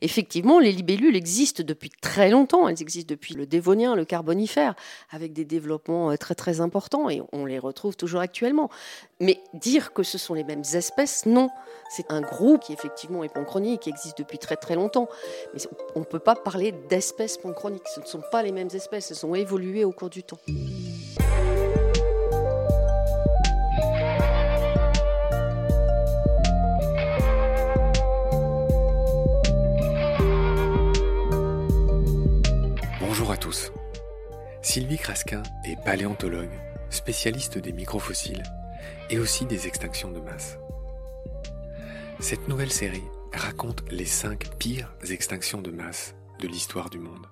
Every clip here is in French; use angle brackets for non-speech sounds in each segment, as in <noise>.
Effectivement, les libellules existent depuis très longtemps. Elles existent depuis le Dévonien, le Carbonifère, avec des développements euh, très très importants et on les retrouve toujours actuellement. Mais dire que ce sont les mêmes espèces, non. C'est un groupe qui effectivement est panchronique, qui existe depuis très très longtemps. Mais on ne peut pas parler d'espèces panchroniques. Ce ne sont pas les mêmes espèces, elles ont évolué au cours du temps. Sylvie Crasquin est paléontologue, spécialiste des microfossiles et aussi des extinctions de masse. Cette nouvelle série raconte les cinq pires extinctions de masse de l'histoire du monde.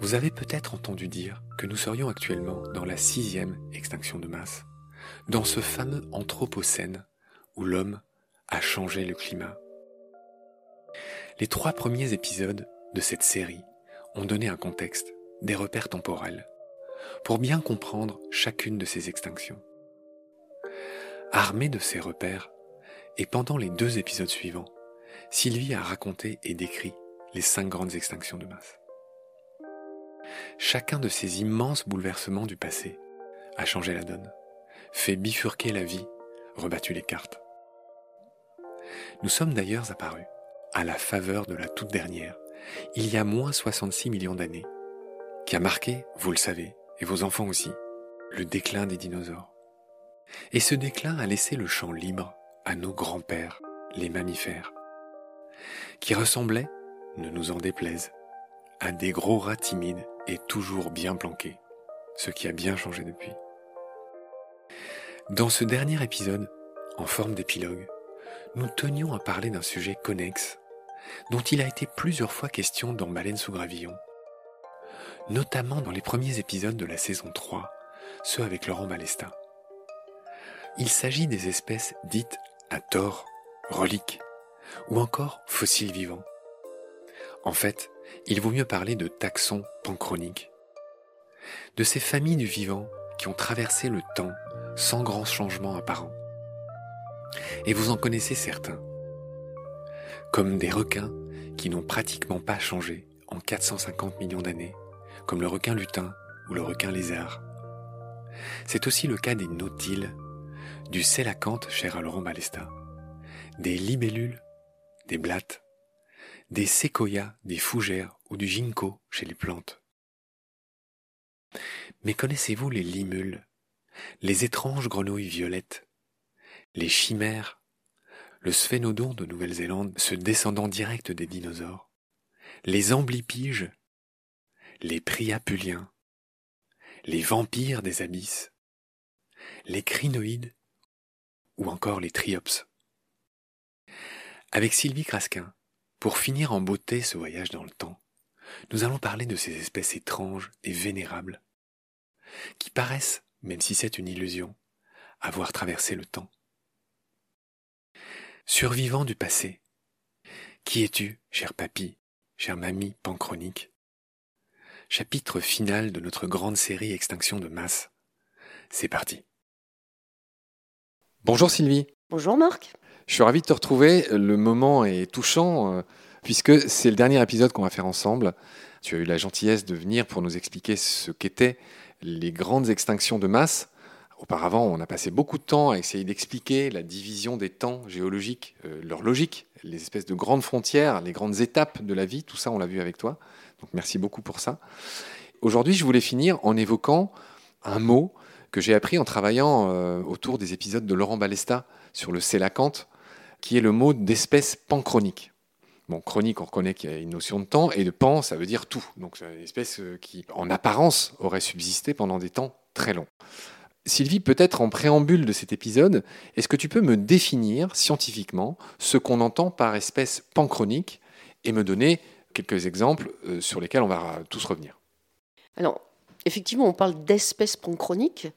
Vous avez peut-être entendu dire que nous serions actuellement dans la sixième extinction de masse, dans ce fameux Anthropocène où l'homme a changé le climat. Les trois premiers épisodes de cette série ont donné un contexte des repères temporels, pour bien comprendre chacune de ces extinctions. Armée de ces repères, et pendant les deux épisodes suivants, Sylvie a raconté et décrit les cinq grandes extinctions de masse. Chacun de ces immenses bouleversements du passé a changé la donne, fait bifurquer la vie, rebattu les cartes. Nous sommes d'ailleurs apparus, à la faveur de la toute dernière, il y a moins 66 millions d'années, qui a marqué, vous le savez, et vos enfants aussi, le déclin des dinosaures. Et ce déclin a laissé le champ libre à nos grands-pères, les mammifères, qui ressemblaient, ne nous en déplaise, à des gros rats timides et toujours bien planqués, ce qui a bien changé depuis. Dans ce dernier épisode, en forme d'épilogue, nous tenions à parler d'un sujet connexe, dont il a été plusieurs fois question dans Baleine sous gravillon, notamment dans les premiers épisodes de la saison 3, ceux avec Laurent Balesta. Il s'agit des espèces dites à tort reliques ou encore fossiles vivants. En fait, il vaut mieux parler de taxons panchroniques, de ces familles du vivant qui ont traversé le temps sans grand changement apparent. Et vous en connaissez certains, comme des requins qui n'ont pratiquement pas changé en 450 millions d'années, comme le requin lutin ou le requin lézard. C'est aussi le cas des nautiles, du sélacanthe cher à Laurent Balesta, des libellules, des blattes, des séquoias, des fougères ou du ginkgo chez les plantes. Mais connaissez-vous les limules, les étranges grenouilles violettes, les chimères, le sphénodon de Nouvelle-Zélande, ce descendant direct des dinosaures, les amblipiges. Les priapuliens, les vampires des abysses, les crinoïdes. Ou encore les triops. Avec Sylvie Crasquin, pour finir en beauté ce voyage dans le temps, nous allons parler de ces espèces étranges et vénérables, qui paraissent, même si c'est une illusion, avoir traversé le temps. Survivant du passé, qui es-tu, cher papy, chère mamie panchronique? Chapitre final de notre grande série Extinction de masse. C'est parti. Bonjour Sylvie. Bonjour Marc. Je suis ravi de te retrouver. Le moment est touchant euh, puisque c'est le dernier épisode qu'on va faire ensemble. Tu as eu la gentillesse de venir pour nous expliquer ce qu'étaient les grandes extinctions de masse. Auparavant, on a passé beaucoup de temps à essayer d'expliquer la division des temps géologiques, euh, leur logique, les espèces de grandes frontières, les grandes étapes de la vie. Tout ça, on l'a vu avec toi. Donc merci beaucoup pour ça. Aujourd'hui, je voulais finir en évoquant un mot que j'ai appris en travaillant euh, autour des épisodes de Laurent Balesta sur le sélacanthe, qui est le mot d'espèce panchronique. Bon, chronique, on reconnaît qu'il y a une notion de temps, et de pan, ça veut dire tout. Donc c'est une espèce euh, qui, en apparence, aurait subsisté pendant des temps très longs. Sylvie, peut-être en préambule de cet épisode, est-ce que tu peux me définir scientifiquement ce qu'on entend par espèce panchronique et me donner quelques exemples euh, sur lesquels on va tous revenir? Alors, effectivement, on parle d'espèces panchroniques,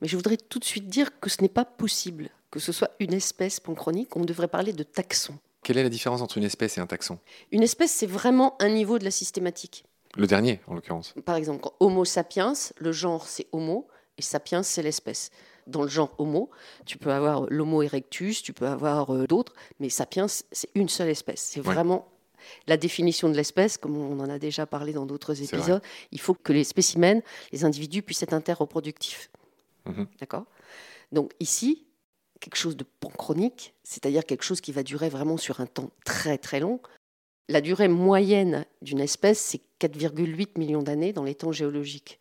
mais je voudrais tout de suite dire que ce n'est pas possible que ce soit une espèce panchronique. On devrait parler de taxon. Quelle est la différence entre une espèce et un taxon? Une espèce, c'est vraiment un niveau de la systématique. Le dernier, en l'occurrence. Par exemple, Homo sapiens, le genre c'est Homo et sapiens c'est l'espèce. Dans le genre Homo, tu peux avoir l'Homo erectus, tu peux avoir euh, d'autres, mais sapiens c'est une seule espèce. C'est vraiment La définition de l'espèce, comme on en a déjà parlé dans d'autres épisodes, il faut que les spécimens, les individus puissent être interreproductifs. Mhm. D'accord? Donc ici, quelque chose de panchronique, c'est-à-dire quelque chose qui va durer vraiment sur un temps très très long. La durée moyenne d'une espèce, c'est 4,8 millions d'années dans les temps géologiques.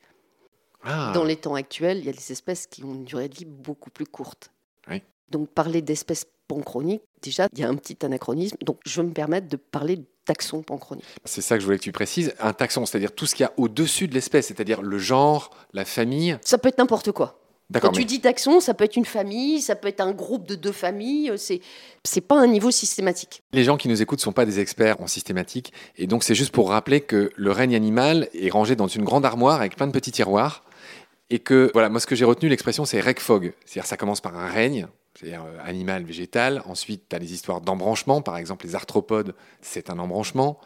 Ah. Dans les temps actuels, il y a des espèces qui ont une durée de vie beaucoup plus courte. Donc parler d'espèces panchroniques, déjà, il y a un petit anachronisme. Donc je vais me permettre de parler de taxon panchronique. C'est ça que je voulais que tu précises. Un taxon, c'est-à-dire tout ce qu'il y a au-dessus de l'espèce, c'est-à-dire le genre, la famille. Ça peut être n'importe quoi. Quand tu dis taxon, ça peut être une famille, ça peut être un groupe de deux familles, c'est c'est pas un niveau systématique. Les gens qui nous écoutent ne sont pas des experts en systématique et donc c'est juste pour rappeler que le règne animal est rangé dans une grande armoire avec plein de petits tiroirs et que voilà, moi ce que j'ai retenu l'expression c'est recfog, c'est-à-dire ça commence par un règne, c'est-à-dire euh, animal, végétal, ensuite tu as les histoires d'embranchement, par exemple les arthropodes, c'est un embranchement,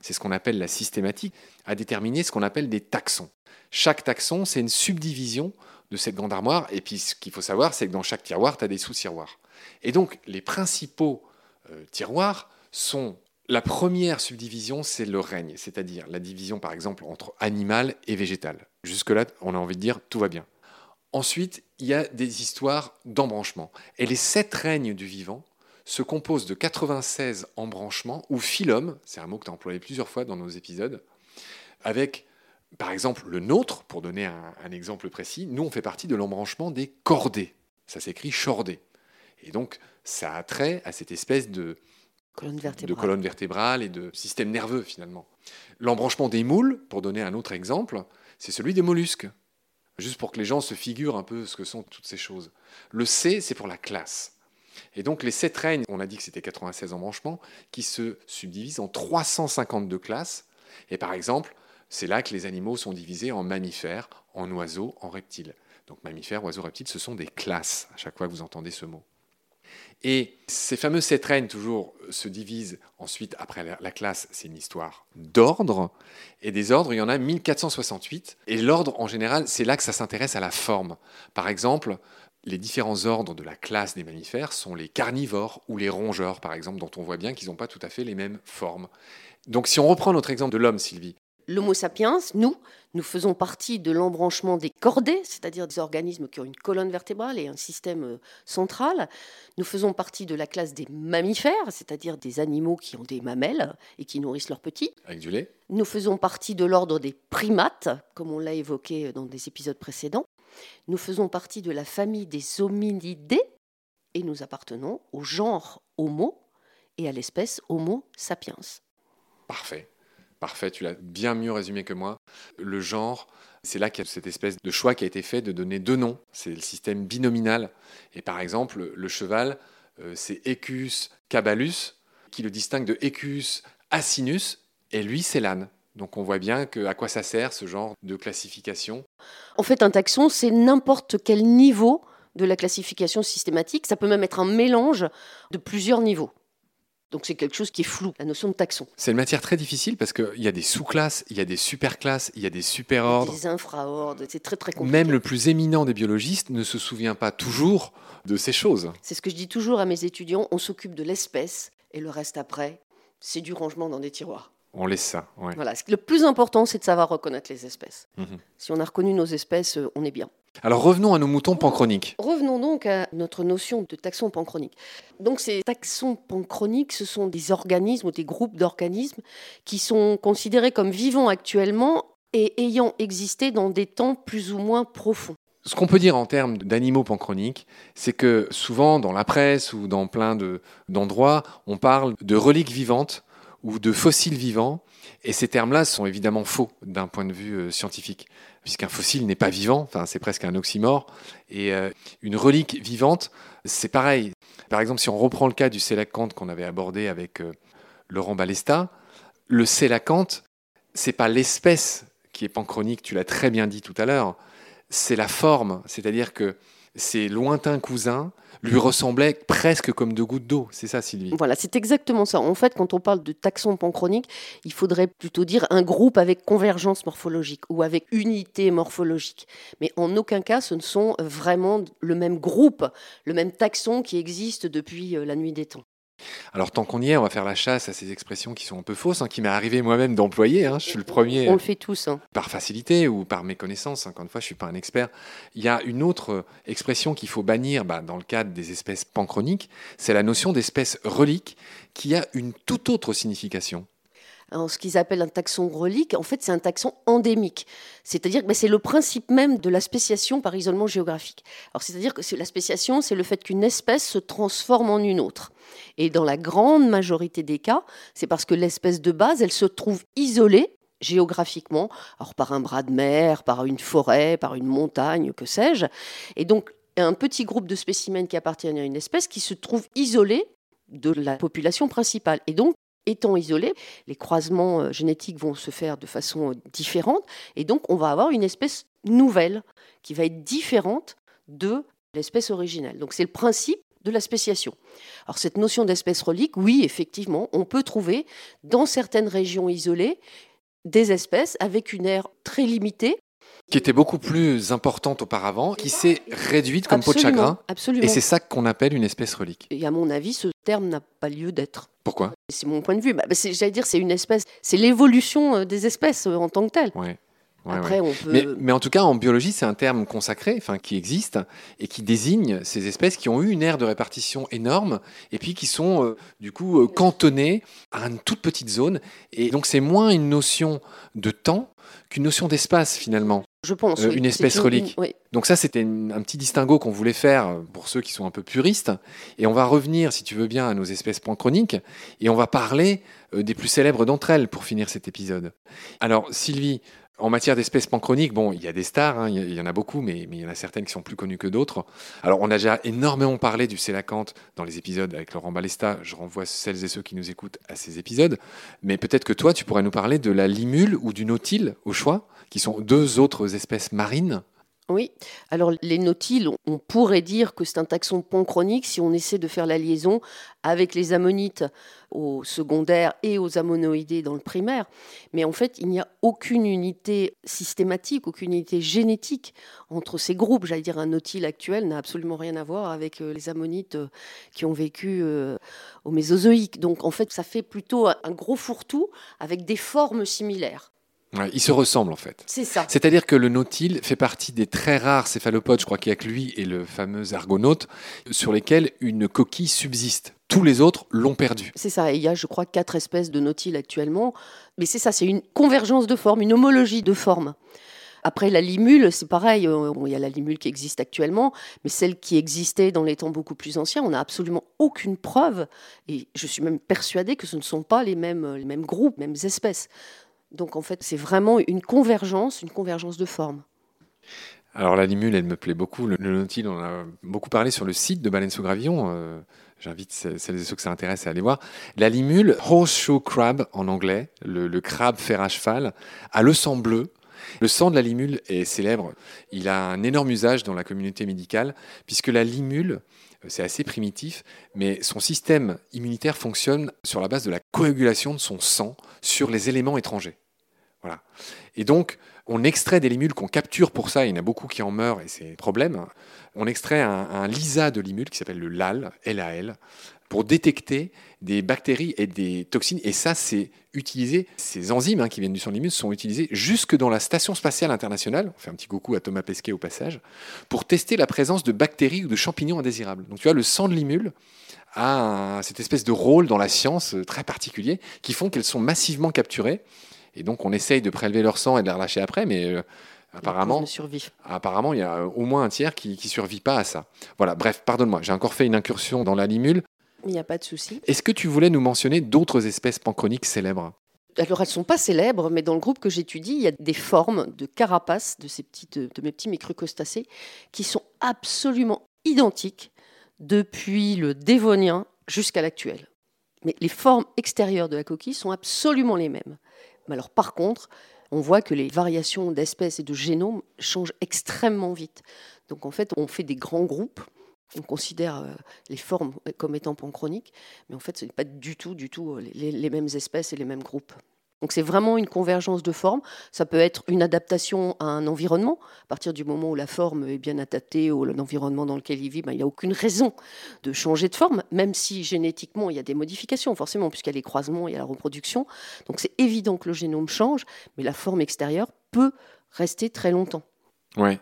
c'est ce qu'on appelle la systématique, à déterminer ce qu'on appelle des taxons. Chaque taxon, c'est une subdivision de cette grande armoire. Et puis ce qu'il faut savoir, c'est que dans chaque tiroir, tu as des sous-tiroirs. Et donc les principaux euh, tiroirs sont... La première subdivision, c'est le règne, c'est-à-dire la division par exemple entre animal et végétal. Jusque-là, on a envie de dire tout va bien. Ensuite, il y a des histoires d'embranchement. Et les sept règnes du vivant se composent de 96 embranchements ou phylum, c'est un mot que tu as employé plusieurs fois dans nos épisodes, avec par exemple, le nôtre, pour donner un, exemple précis, nous, on fait partie de l'embranchement des cordées. Ça s'écrit chordé. Et donc, ça a trait à cette espèce de colonne vertébrale, de colonne vertébrale et de système nerveux, finalement. L'embranchement des moules, pour donner un autre exemple, c'est celui des mollusques. Juste pour que les gens se figurent un peu ce que sont toutes ces choses. Le C, c'est pour la classe. Et donc les sept règnes, on a dit que c'était 96 embranchements, qui se subdivisent en 352 classes. Et par exemple, c'est là que les animaux sont divisés en mammifères, en oiseaux, en reptiles. Donc mammifères, oiseaux, reptiles, ce sont des classes, à chaque fois que vous entendez ce mot. Et ces fameux sept règnes, toujours, se divisent ensuite, après la classe, c'est une histoire d'ordre. Et des ordres, il y en a 1468. Et l'ordre, en général, c'est là que ça s'intéresse à la forme. Par exemple, les différents ordres de la classe des mammifères sont les carnivores ou les rongeurs, par exemple, dont on voit bien qu'ils n'ont pas tout à fait les mêmes formes. Donc si on reprend notre exemple de l'homme, Sylvie, L'Homo sapiens, nous, nous faisons partie de l'embranchement des cordées, c'est-à-dire des organismes qui ont une colonne vertébrale et un système euh, central. Nous faisons partie de la classe des mammifères, c'est-à-dire des animaux qui ont des mamelles et qui nourrissent leurs petits. Avec du lait. Nous faisons partie de l'ordre des primates, comme on l'a évoqué dans des épisodes précédents. Nous faisons partie de la famille des hominidés et nous appartenons au genre Homo et à l'espèce Homo sapiens. Parfait. Parfait, tu l'as bien mieux résumé que moi. Le genre, c'est là qu'il y a cette espèce de choix qui a été fait de donner deux noms. C'est le système binominal. Et par exemple, le cheval, euh, c'est Equus caballus, qui le distingue de Equus asinus, et lui, c'est l'âne. Donc on voit bien que, à quoi ça sert ce genre de classification. En fait, un taxon, c'est n'importe quel niveau de la classification systématique. Ça peut même être un mélange de plusieurs niveaux. Donc c'est quelque chose qui est flou, la notion de taxon. C'est une matière très difficile parce qu'il y a des sous-classes, il y a des super-classes, il y a des super-ordres. Des infra-ordres, c'est très très compliqué. Même le plus éminent des biologistes ne se souvient pas toujours de ces choses. C'est ce que je dis toujours à mes étudiants, on s'occupe de l'espèce et le reste après, c'est du rangement dans des tiroirs. On laisse ça. Voilà. Le plus important, c'est de savoir reconnaître les espèces. Mhm. Si on a reconnu nos espèces, euh, on est bien. Alors revenons à nos moutons panchroniques. Revenons donc à notre notion de taxon panchronique. Donc ces taxons panchroniques, ce sont des organismes ou des groupes d'organismes qui sont considérés comme vivants actuellement et ayant existé dans des temps plus ou moins profonds. Ce qu'on peut dire en termes d'animaux panchroniques, c'est que souvent dans la presse ou dans plein d'endroits, on parle de reliques vivantes ou de fossiles vivants et ces termes-là sont évidemment faux d'un point de vue euh, scientifique, puisqu'un fossile n'est pas vivant, enfin, c'est presque un oxymore. Et euh, une relique vivante, c'est pareil. Par exemple, si on reprend le cas du sélacanthe qu'on avait abordé avec euh, Laurent Balesta, le sélacanthe, c'est pas l'espèce qui est panchronique, tu l'as très bien dit tout à l'heure, c'est la forme, c'est-à-dire que ses lointains cousins lui ressemblaient presque comme deux gouttes d'eau. C'est ça, Sylvie Voilà, c'est exactement ça. En fait, quand on parle de taxon panchronique, il faudrait plutôt dire un groupe avec convergence morphologique ou avec unité morphologique. Mais en aucun cas, ce ne sont vraiment le même groupe, le même taxon qui existe depuis euh, la nuit des temps. Alors tant qu'on y est, on va faire la chasse à ces expressions qui sont un peu fausses, hein, qui m'est arrivé moi-même d'employer. Hein. je suis le premier. On le fait tous. Hein. Par facilité ou par méconnaissance. Encore une fois, je suis pas un expert. Il y a une autre expression qu'il faut bannir bah, dans le cadre des espèces panchroniques, c'est la notion d'espèce relique, qui a une toute autre signification ce qu'ils appellent un taxon relique, en fait, c'est un taxon endémique. C'est-à-dire que c'est le principe même de la spéciation par isolement géographique. Alors, c'est-à-dire que la spéciation, c'est le fait qu'une espèce se transforme en une autre. Et dans la grande majorité des cas, c'est parce que l'espèce de base, elle se trouve isolée géographiquement, alors par un bras de mer, par une forêt, par une montagne, que sais-je. Et donc, un petit groupe de spécimens qui appartiennent à une espèce qui se trouve isolé de la population principale. Et donc, étant isolés, les croisements euh, génétiques vont se faire de façon euh, différente, et donc on va avoir une espèce nouvelle qui va être différente de l'espèce originelle. Donc c'est le principe de la spéciation. Alors cette notion d'espèce relique, oui, effectivement, on peut trouver dans certaines régions isolées des espèces avec une aire très limitée, qui était beaucoup plus importante auparavant, qui s'est réduite comme peau de chagrin. Absolument. Et c'est ça qu'on appelle une espèce relique. Et à mon avis, ce terme n'a pas lieu d'être. Pourquoi? C'est mon point de vue. Bah, J'allais dire, c'est une espèce, c'est l'évolution euh, des espèces euh, en tant que telle. Ouais. Après, on peut... mais, en tout cas, en biologie, c'est un terme consacré, enfin, qui existe et qui désigne ces espèces qui ont eu une aire de répartition énorme et puis qui sont euh, du coup cantonnées à une toute petite zone. Et donc, c'est moins une notion de temps qu'une notion d'espace finalement. Je pense. Euh, une espèce relique. Donc ça, c'était un petit distinguo qu'on voulait faire pour ceux qui sont un peu puristes. Et on va revenir, si tu veux bien, à nos espèces panchroniques. Et on va parler euh, des plus célèbres d'entre elles pour finir cet épisode. Alors, Sylvie, en matière d'espèces panchroniques, il y a des stars, hein, il y en a beaucoup, mais, il y en a certaines qui sont plus connues que d'autres. Alors, on a déjà énormément parlé du célacanthe dans les épisodes avec Laurent Balesta. Je renvoie celles et ceux qui nous écoutent à ces épisodes. Mais peut-être que toi, tu pourrais nous parler de la limule ou du nautile, au choix, qui sont deux autres espèces marines oui, alors les nautiles, on pourrait dire que c'est un taxon panchronique si on essaie de faire la liaison avec les ammonites au secondaire et aux ammonoïdés dans le primaire. Mais en fait, il n'y a aucune unité systématique, aucune unité génétique entre ces groupes. J'allais dire, un nautile actuel n'a absolument rien à voir avec euh, les ammonites euh, qui ont vécu euh, au Mésozoïque. Donc en fait, ça fait plutôt un gros fourre-tout avec des formes similaires. Ouais, ils se ressemblent en fait. C'est ça. C'est-à-dire que le nautile fait partie des très rares céphalopodes, je crois qu'il n'y a que lui et le fameux argonaute, sur lesquels une coquille subsiste. Tous les autres l'ont perdu. C'est ça. il y a, je crois, quatre espèces de nautiles actuellement. Mais c'est ça, c'est une convergence de formes, une homologie de formes. Après, la limule, c'est pareil. Euh, il y a la limule qui existe actuellement, mais celle qui existait dans les temps beaucoup plus anciens, on n'a absolument aucune preuve. Et je suis même persuadée que ce ne sont pas les mêmes, les mêmes groupes, les mêmes espèces. Donc en fait, c'est vraiment une convergence, une convergence de formes. Alors la limule, elle me plaît beaucoup. Le, nautile, on a beaucoup parlé sur le site de Baleine sous Gravillon. Euh, j'invite celles et ceux que ça intéresse à aller voir. La limule, horseshoe crab en anglais, le, crabe fer à cheval, a le sang bleu. Le sang de la limule est célèbre. Il a un énorme usage dans la communauté médicale, puisque la limule, euh, c'est assez primitif, mais son système immunitaire fonctionne sur la base de la coagulation de son sang sur les éléments étrangers. Voilà. Et donc, on extrait des limules qu'on capture pour ça, il y en a beaucoup qui en meurent et c'est un problème. On extrait un, lisa de limule qui s'appelle le LAL, LAL, pour détecter des bactéries et des toxines. Et ça, c'est utilisé, ces enzymes hein, qui viennent du sang de limule sont utilisées jusque dans la Station spatiale internationale, on fait un petit coucou à Thomas Pesquet au passage, pour tester la présence de bactéries ou de champignons indésirables. Donc tu vois, le sang de limule a cette espèce de rôle dans la science euh, très particulier qui font qu'elles sont massivement capturées et donc, on essaye de prélever leur sang et de les relâcher après, mais euh, apparemment, apparemment, il y a au moins un tiers qui ne survit pas à ça. Voilà, bref, pardonne-moi, j'ai encore fait une incursion dans la limule. Il n'y a pas de souci. Est-ce que tu voulais nous mentionner d'autres espèces panchroniques célèbres? Alors, elles ne sont pas célèbres, mais dans le groupe que j'étudie, il y a des formes de carapaces de, ces petites, de mes petits microcostacés qui sont absolument identiques depuis le Dévonien jusqu'à l'actuel. Mais les formes extérieures de la coquille sont absolument les mêmes. Alors par contre, on voit que les variations d'espèces et de génomes changent extrêmement vite. Donc en fait, on fait des grands groupes, on considère euh, les formes comme étant panchroniques, mais en fait, ce n'est pas du tout, du tout euh, les, mêmes espèces et les mêmes groupes. Donc c'est vraiment une convergence de formes. Ça peut être une adaptation à un environnement. À partir du moment où la forme est bien adaptée au l'environnement dans lequel il vit, ben, il n'y a aucune raison de changer de forme, même si génétiquement il y a des modifications, forcément, puisqu'il y a les croisements, il y a la reproduction. Donc c'est évident que le génome change, mais la forme extérieure peut rester très longtemps. Ouais.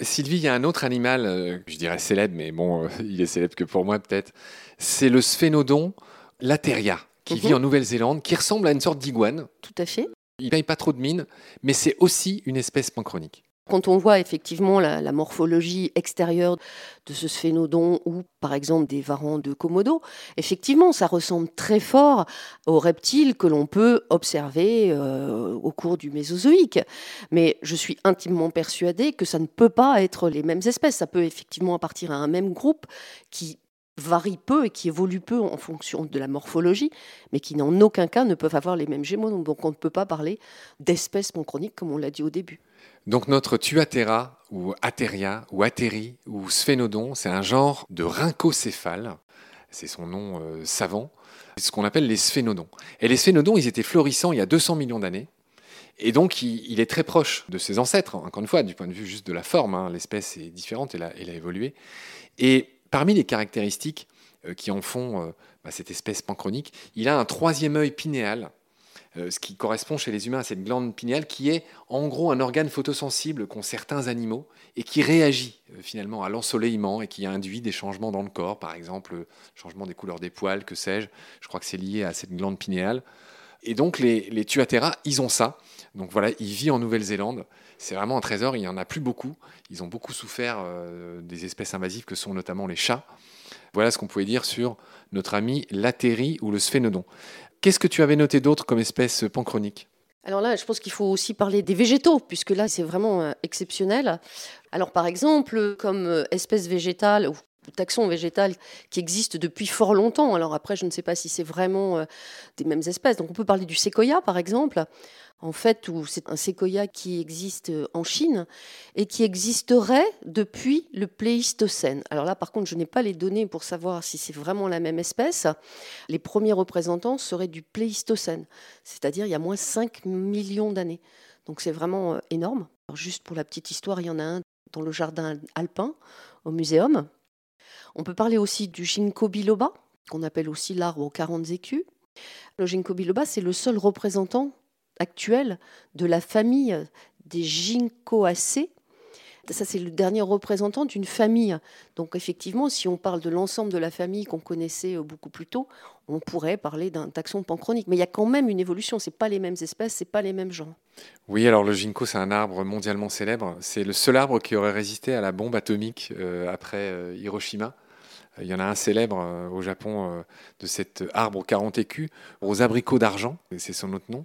Sylvie, il y a un autre animal, euh, je dirais célèbre, mais bon, euh, <laughs> il est célèbre que pour moi peut-être. C'est le sphénodon lateria qui vit mhm. en Nouvelle-Zélande, qui ressemble à une sorte d'iguane. Tout à fait. Il paye pas trop de mine, mais c'est aussi une espèce panchronique. Quand on voit effectivement la, morphologie extérieure de ce sphénodon ou par exemple des varans de Komodo, effectivement ça ressemble très fort aux reptiles que l'on peut observer euh, au cours du Mésozoïque. Mais je suis intimement persuadée que ça ne peut pas être les mêmes espèces. Ça peut effectivement appartenir à un même groupe qui varie peu et qui évolue peu en fonction de la morphologie, mais qui n'en aucun cas ne peuvent avoir les mêmes gémeaux. Donc on ne peut pas parler d'espèces panchroniques comme on l'a dit au début. Donc notre Tuatera ou Ateria ou Ateri ou Sphénodon, c'est un genre de rhincocéphale, c'est son nom euh, savant, ce qu'on appelle les sphénodons. Et les sphénodons, ils étaient florissants il y a 200 millions d'années. Et donc, il, est très proche de ses ancêtres, encore une fois, du point de vue juste de la forme. Hein. L'espèce est différente, elle a, elle a évolué. Et Parmi les caractéristiques euh, qui en font euh, bah, cette espèce panchronique, il a un troisième œil pinéal, euh, ce qui correspond chez les humains à cette glande pinéale qui est en gros un organe photosensible qu'ont certains animaux et qui réagit finalement à l'ensoleillement et qui induit des changements dans le corps, par exemple changement des couleurs des poils, que sais-je. Je crois que c'est lié à cette glande pinéale. Et donc les, les ils ont ça. Donc voilà, il vit en Nouvelle-Zélande. C'est vraiment un trésor, il n'y en a plus beaucoup. Ils ont beaucoup souffert euh, des espèces invasives que sont notamment les chats. Voilà ce qu'on pouvait dire sur notre ami l'atérie ou le sphénodon. Qu'est-ce que tu avais noté d'autre comme espèce panchronique? Alors là, je pense qu'il faut aussi parler des végétaux, puisque là, c'est vraiment euh, exceptionnel. Alors par exemple, comme euh, espèce végétale taxon végétal qui existe depuis fort longtemps. Alors après, je ne sais pas si c'est vraiment des mêmes espèces. Donc on peut parler du séquoia, par exemple en fait, c'est un séquoia qui existe euh, en Chine et qui existerait depuis le Pléistocène. Alors là, par contre, je n'ai pas les données pour savoir si c'est vraiment la même espèce. Les premiers représentants seraient du Pléistocène, c'est-à-dire il y a moins 5 millions d'années. Donc c'est vraiment euh, énorme. juste pour la petite histoire, il y en a un dans le jardin alpin, au muséum. On peut parler aussi du ginkgo biloba, qu'on appelle aussi l'arbre aux 40 écus. Le ginkgo biloba, c'est le seul représentant actuelle de la famille des Ginkgoaceae. Ça, c'est le dernier représentant d'une famille. Donc, effectivement, si on parle de l'ensemble de la famille qu'on connaissait euh, beaucoup plus tôt, on pourrait parler d'un taxon panchronique. Mais il y a quand même une évolution. Ce pas les mêmes espèces, ce pas les mêmes genres. Oui, alors le ginkgo, c'est un arbre mondialement célèbre. C'est le seul arbre qui aurait résisté à la bombe atomique euh, après euh, Hiroshima. Il y en a un célèbre au Japon de cet arbre aux 40 écus, aux abricots d'argent, c'est son autre nom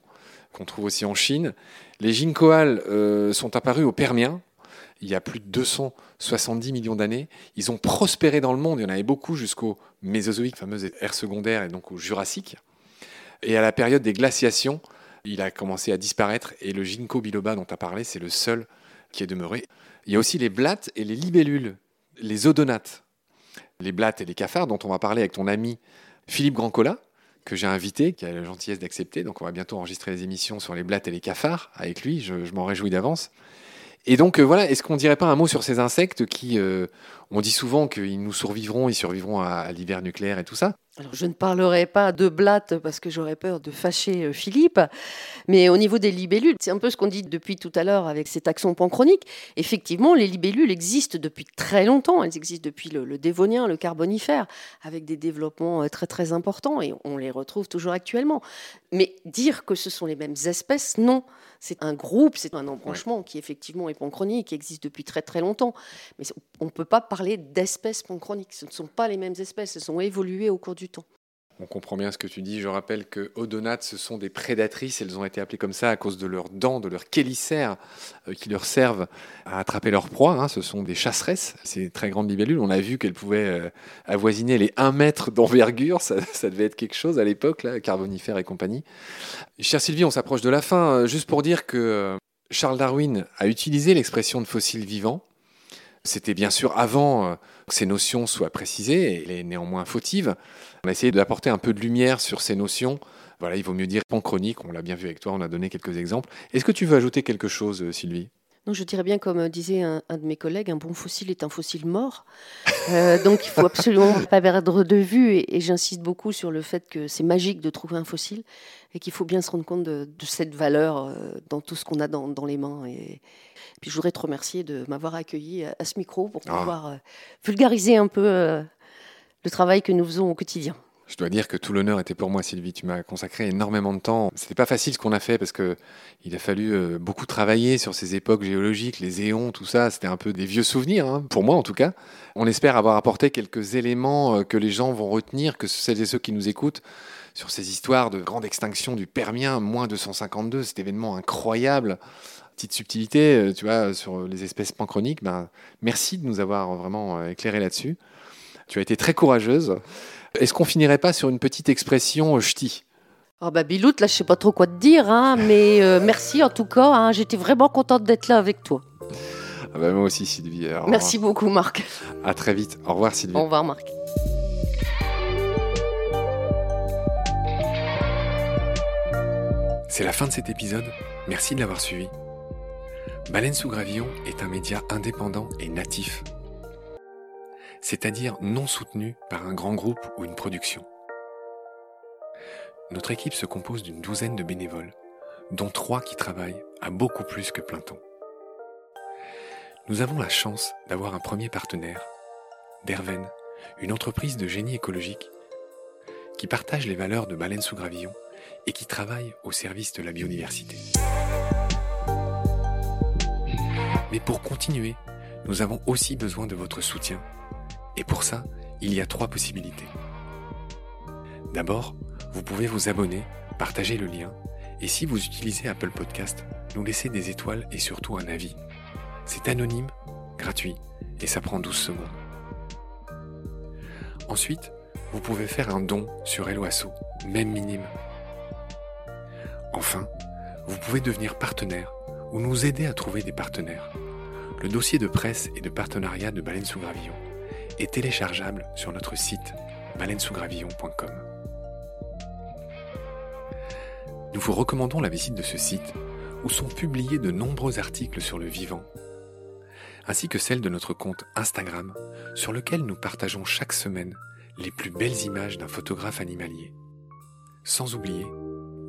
qu'on trouve aussi en Chine. Les ginkgoales euh, sont apparus au Permien, il y a plus de 270 millions d'années. Ils ont prospéré dans le monde, il y en avait beaucoup jusqu'au Mésozoïque, fameuse ère secondaire, et donc au Jurassique. Et à la période des glaciations, il a commencé à disparaître, et le ginkgo biloba dont tu as parlé, c'est le seul qui est demeuré. Il y a aussi les blattes et les libellules, les odonates. Les blattes et les cafards, dont on va parler avec ton ami Philippe Grancola, que j'ai invité, qui a la gentillesse d'accepter. Donc on va bientôt enregistrer les émissions sur les blattes et les cafards avec lui, je, m'en réjouis d'avance. Et donc euh, voilà, est-ce qu'on dirait pas un mot sur ces insectes qui, euh, on dit souvent qu'ils nous survivront, ils survivront à l'hiver nucléaire et tout ça? Alors, je ne parlerai pas de blattes parce que j'aurais peur de fâcher euh, Philippe, mais au niveau des libellules, c'est un peu ce qu'on dit depuis tout à l'heure avec cet accent panchronique. Effectivement, les libellules existent depuis très longtemps. Elles existent depuis le, Dévonien, le Carbonifère, avec des développements euh, très très importants et on les retrouve toujours actuellement. Mais dire que ce sont les mêmes espèces, non. C'est un groupe, c'est un embranchement qui effectivement est panchronique, qui existe depuis très très longtemps. Mais on ne peut pas parler d'espèces panchroniques. Ce ne sont pas les mêmes espèces, elles ont évolué au cours du On comprend bien ce que tu dis. Je rappelle que odonates, ce sont des prédatrices. Elles ont été appelées comme ça à cause de leurs dents, de leurs chélicères euh, qui leur servent à attraper leurs proies. Hein. Ce sont des chasseresses, ces très grandes libellules. On a vu qu'elles pouvaient euh, avoisiner les 1 mètre d'envergure. <laughs> Ça, devait être quelque chose à l'époque, là, carbonifère et compagnie. Cher Sylvie, on s'approche de la fin. Euh, juste pour dire que Charles Darwin a utilisé l'expression de fossiles vivants C'était bien sûr avant ces notions soient précisées, et néanmoins fautives. On a essayé d'apporter un peu de lumière sur ces notions. Voilà, il vaut mieux dire pan chronique, on l'a bien vu avec toi, on a donné quelques exemples. Est-ce que tu veux ajouter quelque chose, euh, Sylvie? Je dirais bien, comme disait un, de mes collègues, un bon fossile est un fossile mort. Euh, donc il faut absolument <laughs> pas perdre de vue, et, j'insiste beaucoup sur le fait que c'est magique de trouver un fossile, et qu'il faut bien se rendre compte de, cette valeur dans tout ce qu'on a dans, les mains. Et, puis je voudrais te remercier de m'avoir accueilli à, ce micro pour ah. pouvoir vulgariser un peu le travail que nous faisons au quotidien. Je dois dire que tout l'honneur était pour moi, Sylvie. Tu m'as consacré énormément de temps. C'était pas facile ce qu'on a fait parce que il a fallu euh, beaucoup travailler sur ces époques géologiques, les éons, tout ça. C'était un peu des vieux souvenirs, hein, pour moi en tout cas. On espère avoir apporté quelques éléments euh, que les gens vont retenir, que celles et ceux qui nous écoutent, sur ces histoires de grande extinction du Permien, moins 252, cet événement incroyable. Petite subtilité, euh, tu vois, sur les espèces panchroniques. Ben, merci de nous avoir vraiment éclairé là-dessus. Tu as été très courageuse. Est-ce qu'on finirait pas sur une petite expression euh, ch'ti? Oh bah Biloute, là je sais pas trop quoi te dire, hein, mais euh, merci en tout cas, hein, j'étais vraiment contente d'être là avec toi. Ah bah moi aussi Sylvie. merci beaucoup Marc. À très vite. Au revoir Sylvie. Au revoir Marc. C'est la fin de cet épisode. Merci de l'avoir suivi. Baleine sous gravillon est un média indépendant et natif c'est-à-dire non soutenu par un grand groupe ou une production. Notre équipe se compose d'une douzaine de bénévoles, dont trois qui travaillent à beaucoup plus que plein temps. Nous avons la chance d'avoir un premier partenaire, Derven, une entreprise de génie écologique qui partage les valeurs de Baleine sous Gravillon et qui travaille au service de la biodiversité. Mais pour continuer, nous avons aussi besoin de votre soutien et pour ça, il y a trois possibilités. D'abord, vous pouvez vous abonner, partager le lien, et si vous utilisez Apple Podcast, nous laisser des étoiles et surtout un avis. C'est anonyme, gratuit, et ça prend 12 secondes. Ensuite, vous pouvez faire un don sur Eloasso, même minime. Enfin, vous pouvez devenir partenaire ou nous aider à trouver des partenaires. Le dossier de presse et de partenariat de Baleine sous Gravillon est téléchargeable sur notre site baleinesougravillon.com. Nous vous recommandons la visite de ce site où sont publiés de nombreux articles sur le vivant, ainsi que celle de notre compte Instagram sur lequel nous partageons chaque semaine les plus belles images d'un photographe animalier, sans oublier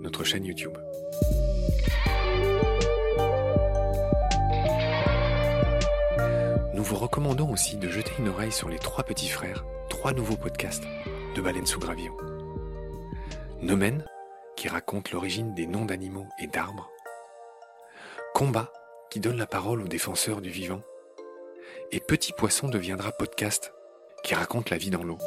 notre chaîne YouTube. Nous vous recommandons aussi de jeter une oreille sur les trois petits frères, trois nouveaux podcasts de Baleine sous Gravillon. Nomen, qui raconte l'origine des noms d'animaux et d'arbres. Combat, qui donne la parole aux défenseurs du vivant. Et Petit Poisson deviendra podcast, qui raconte la vie dans l'eau.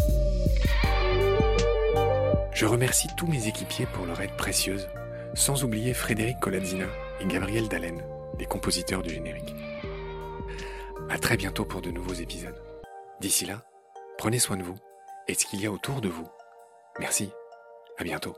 Je remercie tous mes équipiers pour leur aide précieuse, sans oublier Frédéric Colazzina et Gabriel Dallen, les compositeurs du générique. À très bientôt pour de nouveaux épisodes. D'ici là, prenez soin de vous et de ce qu'il y a autour de vous. Merci. À bientôt.